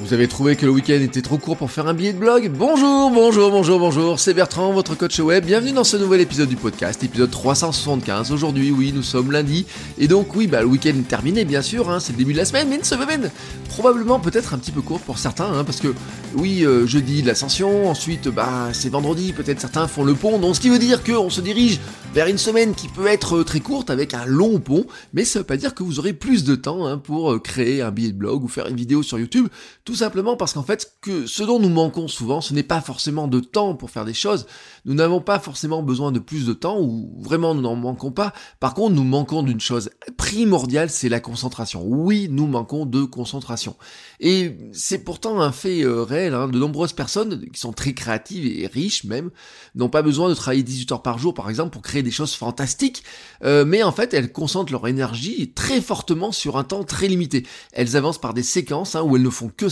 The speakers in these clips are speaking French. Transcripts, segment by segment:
Vous avez trouvé que le week-end était trop court pour faire un billet de blog Bonjour, bonjour, bonjour, bonjour, c'est Bertrand, votre coach web. Bienvenue dans ce nouvel épisode du podcast, épisode 375. Aujourd'hui, oui, nous sommes lundi. Et donc, oui, bah, le week-end est terminé, bien sûr, hein, c'est le début de la semaine, mais une semaine probablement peut-être un petit peu courte pour certains, hein, parce que, oui, euh, jeudi l'ascension, ensuite, bah, c'est vendredi, peut-être certains font le pont, donc ce qui veut dire qu'on se dirige vers une semaine qui peut être très courte avec un long pont, mais ça veut pas dire que vous aurez plus de temps hein, pour euh, créer un billet de blog ou faire une vidéo sur YouTube, tout simplement parce qu'en fait, que ce dont nous manquons souvent, ce n'est pas forcément de temps pour faire des choses, nous n'avons pas forcément besoin de plus de temps, ou vraiment nous n'en manquons pas, par contre nous manquons d'une chose primordiale, c'est la concentration. Oui, nous manquons de concentration. Et c'est pourtant un fait euh, réel, hein. de nombreuses personnes qui sont très créatives et riches même, n'ont pas besoin de travailler 18 heures par jour par exemple pour créer des choses fantastiques, euh, mais en fait elles concentrent leur énergie très fortement sur un temps très limité. Elles avancent par des séquences hein, où elles ne font que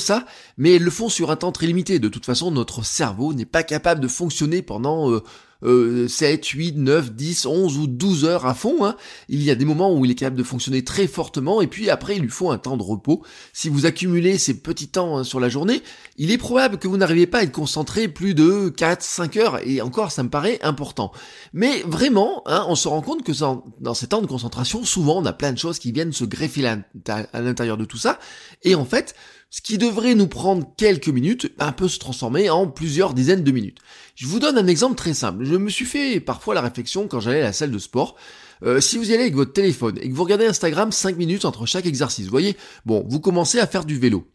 mais elles le font sur un temps très limité. De toute façon, notre cerveau n'est pas capable de fonctionner pendant euh, 7, 8, 9, 10, 11 ou 12 heures à fond. Hein. Il y a des moments où il est capable de fonctionner très fortement et puis après il lui faut un temps de repos. Si vous accumulez ces petits temps hein, sur la journée, il est probable que vous n'arriviez pas à être concentré plus de 4, 5 heures et encore ça me paraît important. Mais vraiment, hein, on se rend compte que dans ces temps de concentration, souvent on a plein de choses qui viennent se greffer à l'intérieur de tout ça et en fait, ce qui devrait nous prendre quelques minutes, un peu se transformer en plusieurs dizaines de minutes. Je vous donne un exemple très simple. Je me suis fait parfois la réflexion quand j'allais à la salle de sport. Euh, si vous y allez avec votre téléphone et que vous regardez Instagram 5 minutes entre chaque exercice, vous voyez, bon, vous commencez à faire du vélo.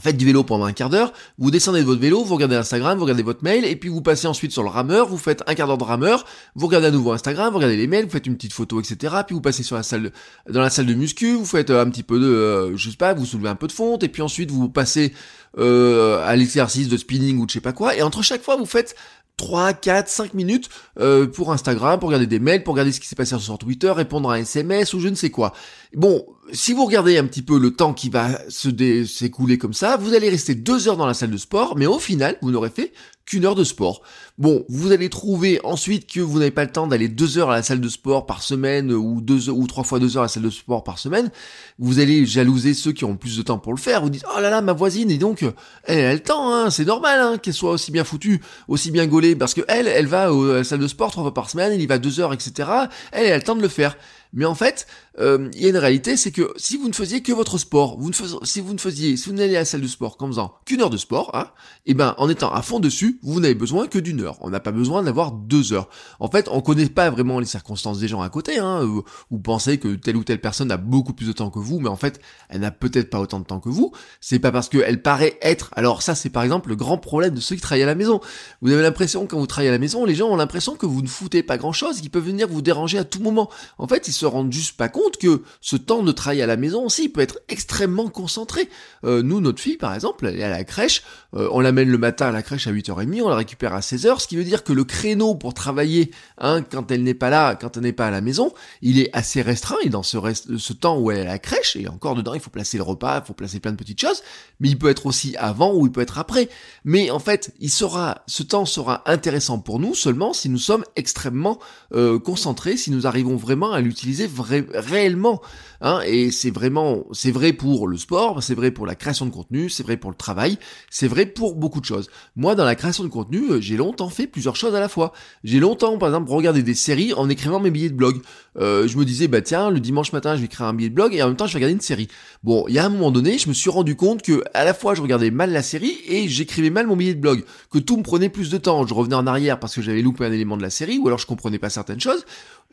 Faites du vélo pendant un quart d'heure, vous descendez de votre vélo, vous regardez Instagram, vous regardez votre mail, et puis vous passez ensuite sur le rameur, vous faites un quart d'heure de rameur, vous regardez à nouveau Instagram, vous regardez les mails, vous faites une petite photo, etc. Puis vous passez sur la salle, dans la salle de muscu, vous faites euh, un petit peu de, euh, je sais pas, vous soulevez un peu de fonte, et puis ensuite vous passez euh, à l'exercice de spinning ou de je sais pas quoi, et entre chaque fois vous faites 3, 4, 5 minutes euh, pour Instagram, pour regarder des mails, pour regarder ce qui s'est passé sur Twitter, répondre à un SMS ou je ne sais quoi. Bon, si vous regardez un petit peu le temps qui va se s'écouler comme ça, vous allez rester deux heures dans la salle de sport, mais au final, vous n'aurez fait qu'une heure de sport. Bon, vous allez trouver ensuite que vous n'avez pas le temps d'aller deux heures à la salle de sport par semaine ou deux ou trois fois deux heures à la salle de sport par semaine. Vous allez jalouser ceux qui ont plus de temps pour le faire. Vous dites oh là là ma voisine et donc elle, a le temps, hein, c'est normal hein, qu'elle soit aussi bien foutue, aussi bien gaulée parce que elle, elle va à la salle de sport trois fois par semaine, elle y va deux heures, etc. Elle, a le temps de le faire. Mais en fait, euh, il y a une réalité, c'est que si vous ne faisiez que votre sport, vous ne faisiez, si vous ne faisiez, si vous n'allez à la salle de sport qu'en faisant qu'une heure de sport, hein, et ben en étant à fond dessus, vous n'avez besoin que d'une heure. On n'a pas besoin d'avoir deux heures. En fait, on connaît pas vraiment les circonstances des gens à côté. Hein, vous pensez que telle ou telle personne a beaucoup plus de temps que vous, mais en fait, elle n'a peut-être pas autant de temps que vous. C'est pas parce qu'elle paraît être. Alors ça, c'est par exemple le grand problème de ceux qui travaillent à la maison. Vous avez l'impression quand vous travaillez à la maison, les gens ont l'impression que vous ne foutez pas grand-chose, qu'ils peuvent venir vous déranger à tout moment. En fait, ils se rendent juste pas compte que ce temps de travail à la maison aussi peut être extrêmement concentré. Euh, nous, notre fille, par exemple, elle est à la crèche, euh, on l'amène le matin à la crèche à 8h30, on la récupère à 16h, ce qui veut dire que le créneau pour travailler, hein, quand elle n'est pas là, quand elle n'est pas à la maison, il est assez restreint, et dans ce, ce temps où elle est à la crèche, et encore dedans, il faut placer le repas, il faut placer plein de petites choses, mais il peut être aussi avant ou il peut être après. Mais en fait, il sera, ce temps sera intéressant pour nous seulement si nous sommes extrêmement euh, concentrés, si nous arrivons vraiment à l'utiliser réellement. Hein, et c'est vraiment, c'est vrai pour le sport, c'est vrai pour la création de contenu, c'est vrai pour le travail, c'est vrai pour beaucoup de choses. Moi, dans la création de contenu, euh, j'ai longtemps fait plusieurs choses à la fois. J'ai longtemps, par exemple, regardé des séries en écrivant mes billets de blog. Euh, je me disais, bah tiens, le dimanche matin, je vais créer un billet de blog et en même temps, je vais regarder une série. Bon, il y a un moment donné, je me suis rendu compte que à la fois, je regardais mal la série et j'écrivais mal mon billet de blog, que tout me prenait plus de temps. Je revenais en arrière parce que j'avais loupé un élément de la série ou alors je comprenais pas certaines choses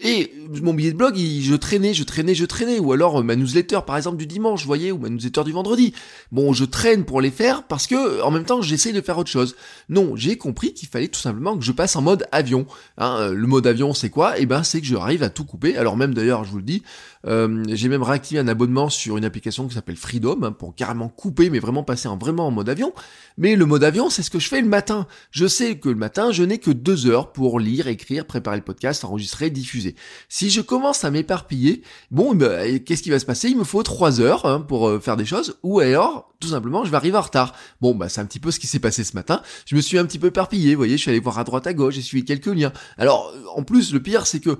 Et mon billet de blog, je traînais, je traînais, je traînais. Ou alors euh, ma newsletter, par exemple, du dimanche, vous voyez, ou ma newsletter du vendredi. Bon, je traîne pour les faire parce que, en même temps, j'essaye de faire autre chose. Non, j'ai compris qu'il fallait tout simplement que je passe en mode avion. Hein, euh, le mode avion, c'est quoi? Eh ben, c'est que je arrive à tout couper. Alors même d'ailleurs, je vous le dis, euh, j'ai même réactivé un abonnement sur une application qui s'appelle Freedom hein, pour carrément couper, mais vraiment passer en vraiment en mode avion. Mais le mode avion, c'est ce que je fais le matin. Je sais que le matin, je n'ai que deux heures pour lire, écrire, préparer le podcast, enregistrer, diffuser. Si je commence à m'éparpiller, bon, ben, qu'est-ce qui va se passer? Il me faut trois heures hein, pour euh, faire des choses, ou alors, tout simplement, je vais arriver en retard. Bon, bah c'est un petit peu ce qui s'est passé ce matin. Je me suis un petit peu éparpillé, vous voyez, je suis allé voir à droite à gauche, j'ai suivi quelques liens. Alors, en plus, le pire, c'est que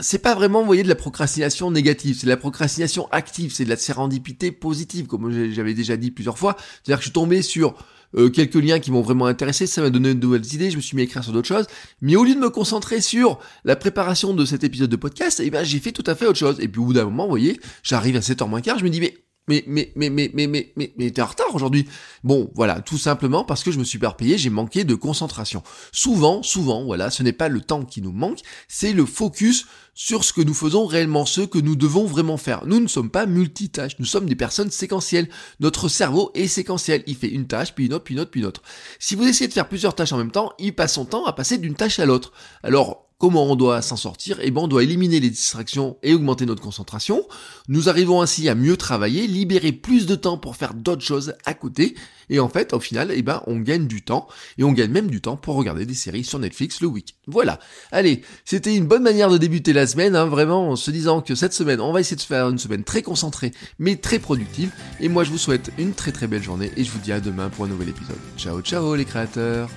c'est pas vraiment, vous voyez, de la procrastination négative, c'est de la procrastination active, c'est de la sérendipité positive, comme j'avais déjà dit plusieurs fois. C'est-à-dire que je suis tombé sur euh, quelques liens qui m'ont vraiment intéressé, ça m'a donné de nouvelles idées, je me suis mis à écrire sur d'autres choses, mais au lieu de me concentrer sur la préparation de cet épisode de podcast, eh ben j'ai fait tout à fait autre chose. Et puis au bout d'un moment, vous voyez, j'arrive à 7h moins quart, je me dis mais mais, mais, mais, mais, mais, mais, mais, mais t'es en retard aujourd'hui. Bon, voilà, tout simplement parce que je me suis perpayé, j'ai manqué de concentration. Souvent, souvent, voilà, ce n'est pas le temps qui nous manque, c'est le focus sur ce que nous faisons réellement, ce que nous devons vraiment faire. Nous ne sommes pas multitâches, nous sommes des personnes séquentielles. Notre cerveau est séquentiel, il fait une tâche, puis une autre, puis une autre, puis une autre. Si vous essayez de faire plusieurs tâches en même temps, il passe son temps à passer d'une tâche à l'autre. Alors, Comment on doit s'en sortir Eh bien, on doit éliminer les distractions et augmenter notre concentration. Nous arrivons ainsi à mieux travailler, libérer plus de temps pour faire d'autres choses à côté. Et en fait, au final, eh ben, on gagne du temps. Et on gagne même du temps pour regarder des séries sur Netflix le week. Voilà. Allez, c'était une bonne manière de débuter la semaine, hein, vraiment, en se disant que cette semaine, on va essayer de faire une semaine très concentrée, mais très productive. Et moi, je vous souhaite une très très belle journée et je vous dis à demain pour un nouvel épisode. Ciao, ciao les créateurs